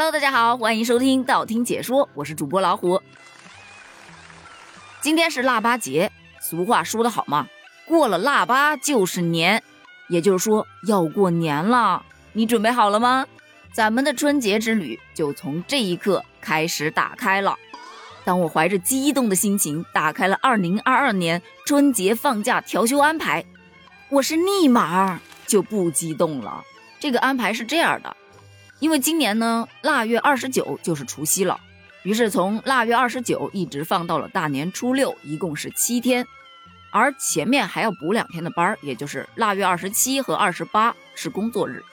Hello，大家好，欢迎收听道听解说，我是主播老虎。今天是腊八节，俗话说得好嘛，过了腊八就是年，也就是说要过年了。你准备好了吗？咱们的春节之旅就从这一刻开始打开了。当我怀着激动的心情打开了2022年春节放假调休安排，我是立马就不激动了。这个安排是这样的。因为今年呢，腊月二十九就是除夕了，于是从腊月二十九一直放到了大年初六，一共是七天，而前面还要补两天的班儿，也就是腊月二十七和二十八是工作日。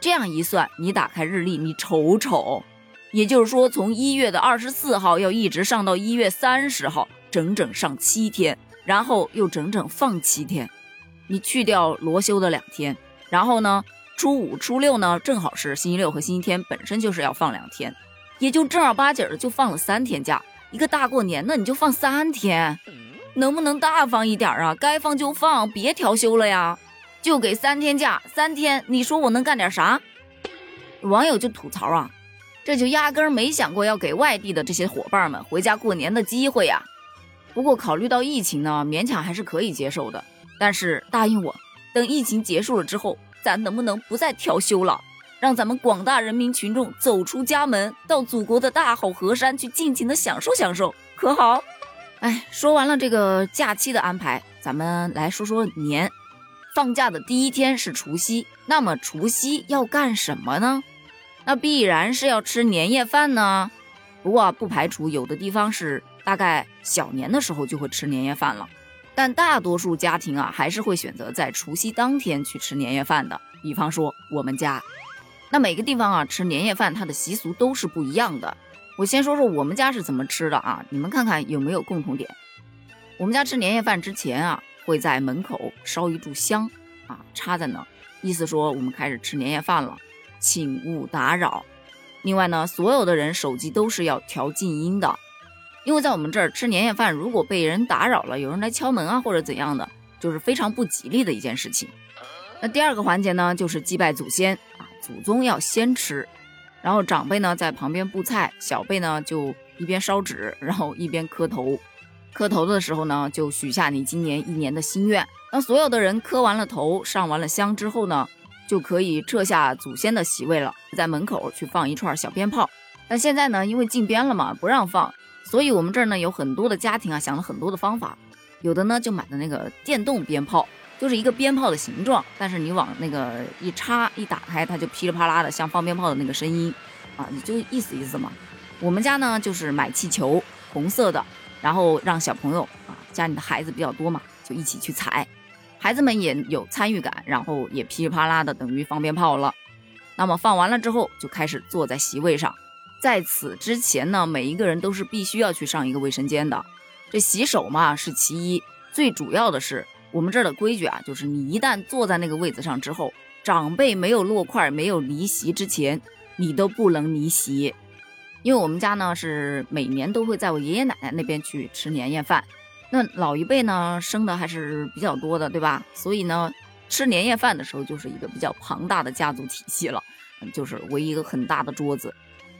这样一算，你打开日历，你瞅瞅，也就是说从一月的二十四号要一直上到一月三十号，整整上七天，然后又整整放七天，你去掉罗休的两天，然后呢？初五、初六呢，正好是星期六和星期天，本身就是要放两天，也就正儿八经的就放了三天假。一个大过年的，你就放三天，能不能大方一点啊？该放就放，别调休了呀！就给三天假，三天，你说我能干点啥？网友就吐槽啊，这就压根儿没想过要给外地的这些伙伴们回家过年的机会呀。不过考虑到疫情呢，勉强还是可以接受的。但是答应我，等疫情结束了之后。咱能不能不再调休了，让咱们广大人民群众走出家门，到祖国的大好河山去尽情的享受享受，可好？哎，说完了这个假期的安排，咱们来说说年。放假的第一天是除夕，那么除夕要干什么呢？那必然是要吃年夜饭呢。不过不排除有的地方是大概小年的时候就会吃年夜饭了。但大多数家庭啊，还是会选择在除夕当天去吃年夜饭的。比方说我们家，那每个地方啊吃年夜饭，它的习俗都是不一样的。我先说说我们家是怎么吃的啊，你们看看有没有共同点。我们家吃年夜饭之前啊，会在门口烧一炷香啊，插在那，意思说我们开始吃年夜饭了，请勿打扰。另外呢，所有的人手机都是要调静音的。因为在我们这儿吃年夜饭，如果被人打扰了，有人来敲门啊或者怎样的，就是非常不吉利的一件事情。那第二个环节呢，就是祭拜祖先啊，祖宗要先吃，然后长辈呢在旁边布菜，小辈呢就一边烧纸，然后一边磕头。磕头的时候呢，就许下你今年一年的心愿。当所有的人磕完了头，上完了香之后呢，就可以撤下祖先的席位了，在门口去放一串小鞭炮。但现在呢，因为禁鞭了嘛，不让放。所以，我们这儿呢有很多的家庭啊，想了很多的方法，有的呢就买的那个电动鞭炮，就是一个鞭炮的形状，但是你往那个一插一打开，它就噼里啪啦的像放鞭炮的那个声音，啊，你就意思意思嘛。我们家呢就是买气球，红色的，然后让小朋友啊，家里的孩子比较多嘛，就一起去踩，孩子们也有参与感，然后也噼里啪啦的等于放鞭炮了。那么放完了之后，就开始坐在席位上。在此之前呢，每一个人都是必须要去上一个卫生间的。这洗手嘛是其一，最主要的是我们这儿的规矩啊，就是你一旦坐在那个位子上之后，长辈没有落块、没有离席之前，你都不能离席。因为我们家呢是每年都会在我爷爷奶奶那边去吃年夜饭，那老一辈呢生的还是比较多的，对吧？所以呢，吃年夜饭的时候就是一个比较庞大的家族体系了，就是围一个很大的桌子。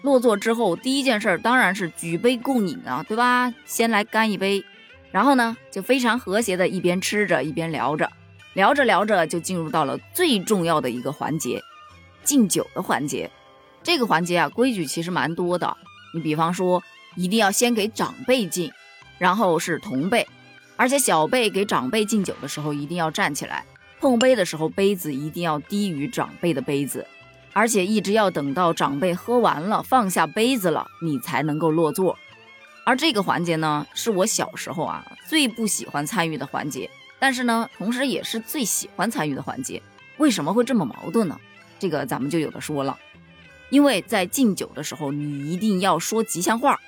落座之后，第一件事当然是举杯共饮啊，对吧？先来干一杯，然后呢，就非常和谐的一边吃着一边聊着，聊着聊着就进入到了最重要的一个环节——敬酒的环节。这个环节啊，规矩其实蛮多的。你比方说，一定要先给长辈敬，然后是同辈，而且小辈给长辈敬酒的时候一定要站起来，碰杯的时候杯子一定要低于长辈的杯子。而且一直要等到长辈喝完了，放下杯子了，你才能够落座。而这个环节呢，是我小时候啊最不喜欢参与的环节，但是呢，同时也是最喜欢参与的环节。为什么会这么矛盾呢？这个咱们就有的说了。因为在敬酒的时候，你一定要说吉祥话。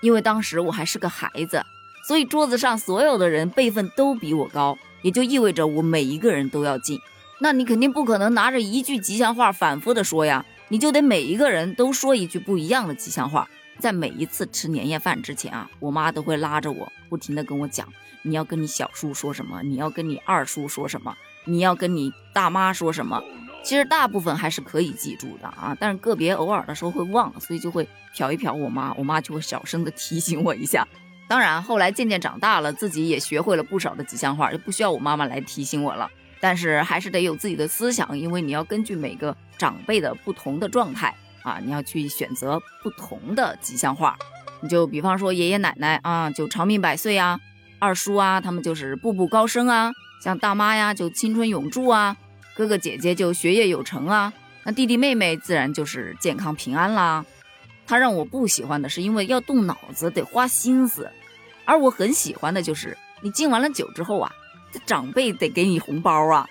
因为当时我还是个孩子，所以桌子上所有的人辈分都比我高，也就意味着我每一个人都要敬。那你肯定不可能拿着一句吉祥话反复的说呀，你就得每一个人都说一句不一样的吉祥话。在每一次吃年夜饭之前啊，我妈都会拉着我，不停的跟我讲，你要跟你小叔说什么，你要跟你二叔说什么，你要跟你大妈说什么。其实大部分还是可以记住的啊，但是个别偶尔的时候会忘，所以就会瞟一瞟我妈，我妈就会小声的提醒我一下。当然，后来渐渐长大了，自己也学会了不少的吉祥话，就不需要我妈妈来提醒我了。但是还是得有自己的思想，因为你要根据每个长辈的不同的状态啊，你要去选择不同的吉祥话。你就比方说爷爷奶奶啊，就长命百岁啊；二叔啊，他们就是步步高升啊；像大妈呀，就青春永驻啊；哥哥姐姐就学业有成啊；那弟弟妹妹自然就是健康平安啦。他让我不喜欢的是，因为要动脑子，得花心思；而我很喜欢的就是，你敬完了酒之后啊。长辈得给你红包啊！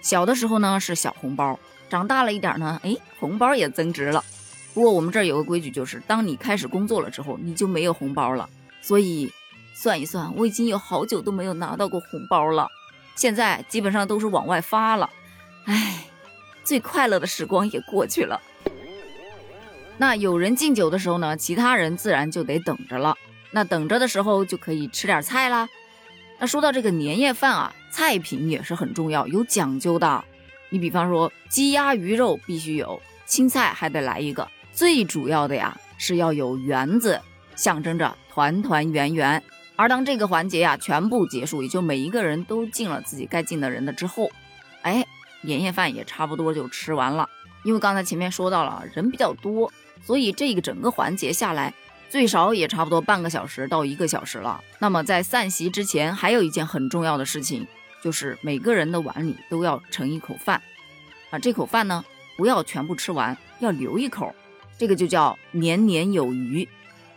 小的时候呢是小红包，长大了一点呢，哎，红包也增值了。不过我们这儿有个规矩，就是当你开始工作了之后，你就没有红包了。所以算一算，我已经有好久都没有拿到过红包了。现在基本上都是往外发了。哎，最快乐的时光也过去了。那有人敬酒的时候呢，其他人自然就得等着了。那等着的时候就可以吃点菜啦。那说到这个年夜饭啊，菜品也是很重要，有讲究的。你比方说鸡鸭鱼肉必须有，青菜还得来一个。最主要的呀是要有圆子，象征着团团圆圆。而当这个环节呀全部结束，也就每一个人都敬了自己该敬的人的之后，哎，年夜饭也差不多就吃完了。因为刚才前面说到了人比较多，所以这个整个环节下来。最少也差不多半个小时到一个小时了。那么在散席之前，还有一件很重要的事情，就是每个人的碗里都要盛一口饭。啊，这口饭呢，不要全部吃完，要留一口，这个就叫年年有余。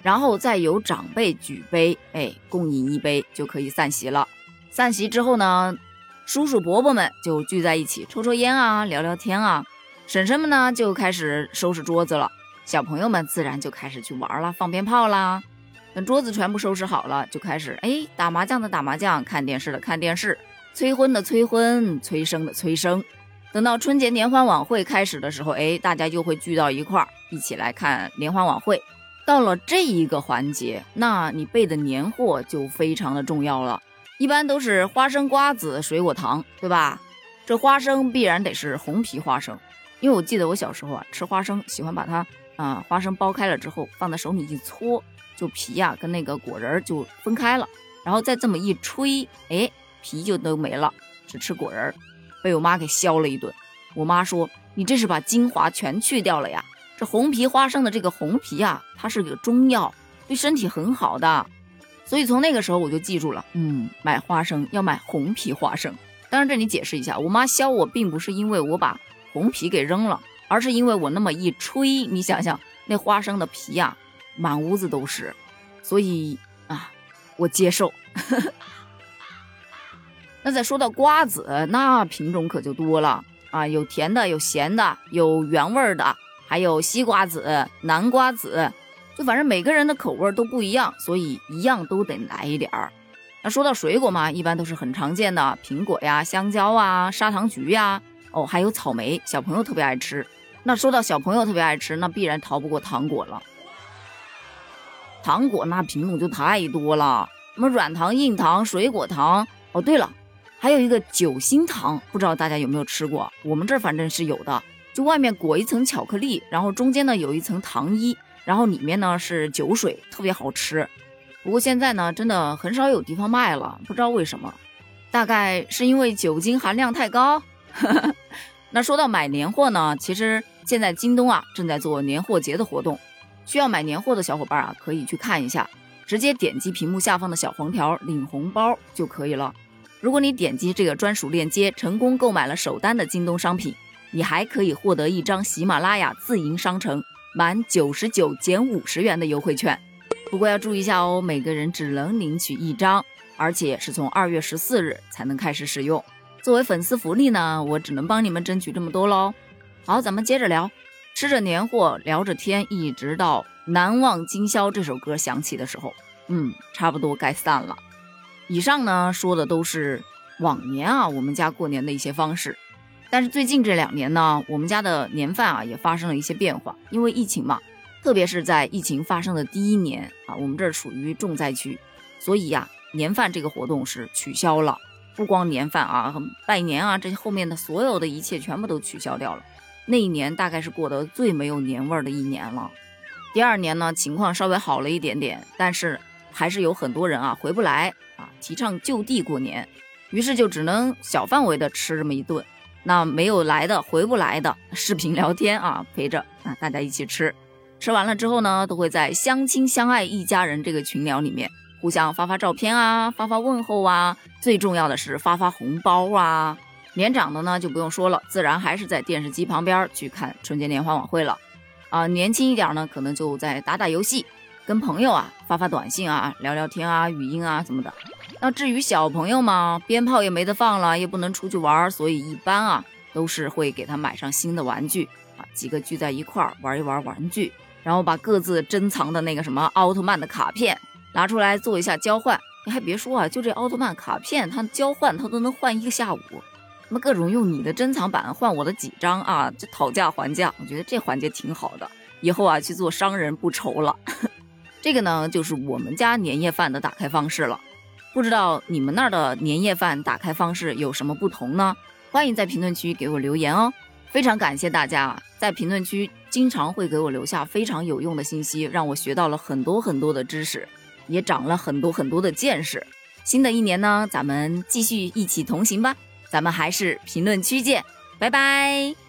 然后再由长辈举杯，哎，共饮一杯就可以散席了。散席之后呢，叔叔伯伯们就聚在一起抽抽烟啊，聊聊天啊。婶婶们呢就开始收拾桌子了。小朋友们自然就开始去玩了，放鞭炮啦。等桌子全部收拾好了，就开始哎打麻将的打麻将，看电视的看电视，催婚的催婚，催生的催生。等到春节联欢晚会开始的时候，哎，大家又会聚到一块儿，一起来看联欢晚会。到了这一个环节，那你备的年货就非常的重要了，一般都是花生、瓜子、水果、糖，对吧？这花生必然得是红皮花生，因为我记得我小时候啊，吃花生喜欢把它。啊，花生剥开了之后，放在手里一搓，就皮呀跟那个果仁就分开了，然后再这么一吹，哎，皮就都没了，只吃果仁，被我妈给削了一顿。我妈说：“你这是把精华全去掉了呀！这红皮花生的这个红皮啊，它是个中药，对身体很好的。所以从那个时候我就记住了，嗯，买花生要买红皮花生。当然这里解释一下，我妈削我并不是因为我把红皮给扔了。”而是因为我那么一吹，你想想那花生的皮呀，满屋子都是，所以啊，我接受。那再说到瓜子，那品种可就多了啊，有甜的，有咸的，有原味的，还有西瓜子、南瓜子，就反正每个人的口味都不一样，所以一样都得来一点儿。那说到水果嘛，一般都是很常见的苹果呀、香蕉啊、砂糖橘呀，哦，还有草莓，小朋友特别爱吃。那说到小朋友特别爱吃，那必然逃不过糖果了。糖果那品种就太多了，什么软糖、硬糖、水果糖。哦，对了，还有一个酒心糖，不知道大家有没有吃过？我们这儿反正是有的，就外面裹一层巧克力，然后中间呢有一层糖衣，然后里面呢是酒水，特别好吃。不过现在呢，真的很少有地方卖了，不知道为什么，大概是因为酒精含量太高。那说到买年货呢，其实。现在京东啊正在做年货节的活动，需要买年货的小伙伴啊可以去看一下，直接点击屏幕下方的小黄条领红包就可以了。如果你点击这个专属链接成功购买了首单的京东商品，你还可以获得一张喜马拉雅自营商城满九十九减五十元的优惠券。不过要注意一下哦，每个人只能领取一张，而且是从二月十四日才能开始使用。作为粉丝福利呢，我只能帮你们争取这么多喽。好，咱们接着聊，吃着年货，聊着天，一直到《难忘今宵》这首歌响起的时候，嗯，差不多该散了。以上呢说的都是往年啊我们家过年的一些方式，但是最近这两年呢，我们家的年饭啊也发生了一些变化，因为疫情嘛，特别是在疫情发生的第一年啊，我们这儿属于重灾区，所以呀，年饭这个活动是取消了。不光年饭啊、拜年啊这些后面的所有的一切全部都取消掉了。那一年大概是过得最没有年味儿的一年了。第二年呢，情况稍微好了一点点，但是还是有很多人啊回不来啊，提倡就地过年，于是就只能小范围的吃这么一顿。那没有来的、回不来的，视频聊天啊，陪着啊大家一起吃。吃完了之后呢，都会在相亲相爱一家人这个群聊里面互相发发照片啊，发发问候啊，最重要的是发发红包啊。年长的呢就不用说了，自然还是在电视机旁边去看春节联欢晚会了。啊，年轻一点呢，可能就在打打游戏，跟朋友啊发发短信啊，聊聊天啊，语音啊什么的。那至于小朋友嘛，鞭炮也没得放了，也不能出去玩，所以一般啊都是会给他买上新的玩具啊，几个聚在一块儿玩一玩玩具。然后把各自珍藏的那个什么奥特曼的卡片拿出来做一下交换，你还别说啊，就这奥特曼卡片，它交换它都能换一个下午。那么各种用你的珍藏版换我的几张啊，这讨价还价，我觉得这环节挺好的。以后啊去做商人不愁了。这个呢就是我们家年夜饭的打开方式了，不知道你们那儿的年夜饭打开方式有什么不同呢？欢迎在评论区给我留言哦。非常感谢大家在评论区。经常会给我留下非常有用的信息，让我学到了很多很多的知识，也长了很多很多的见识。新的一年呢，咱们继续一起同行吧，咱们还是评论区见，拜拜。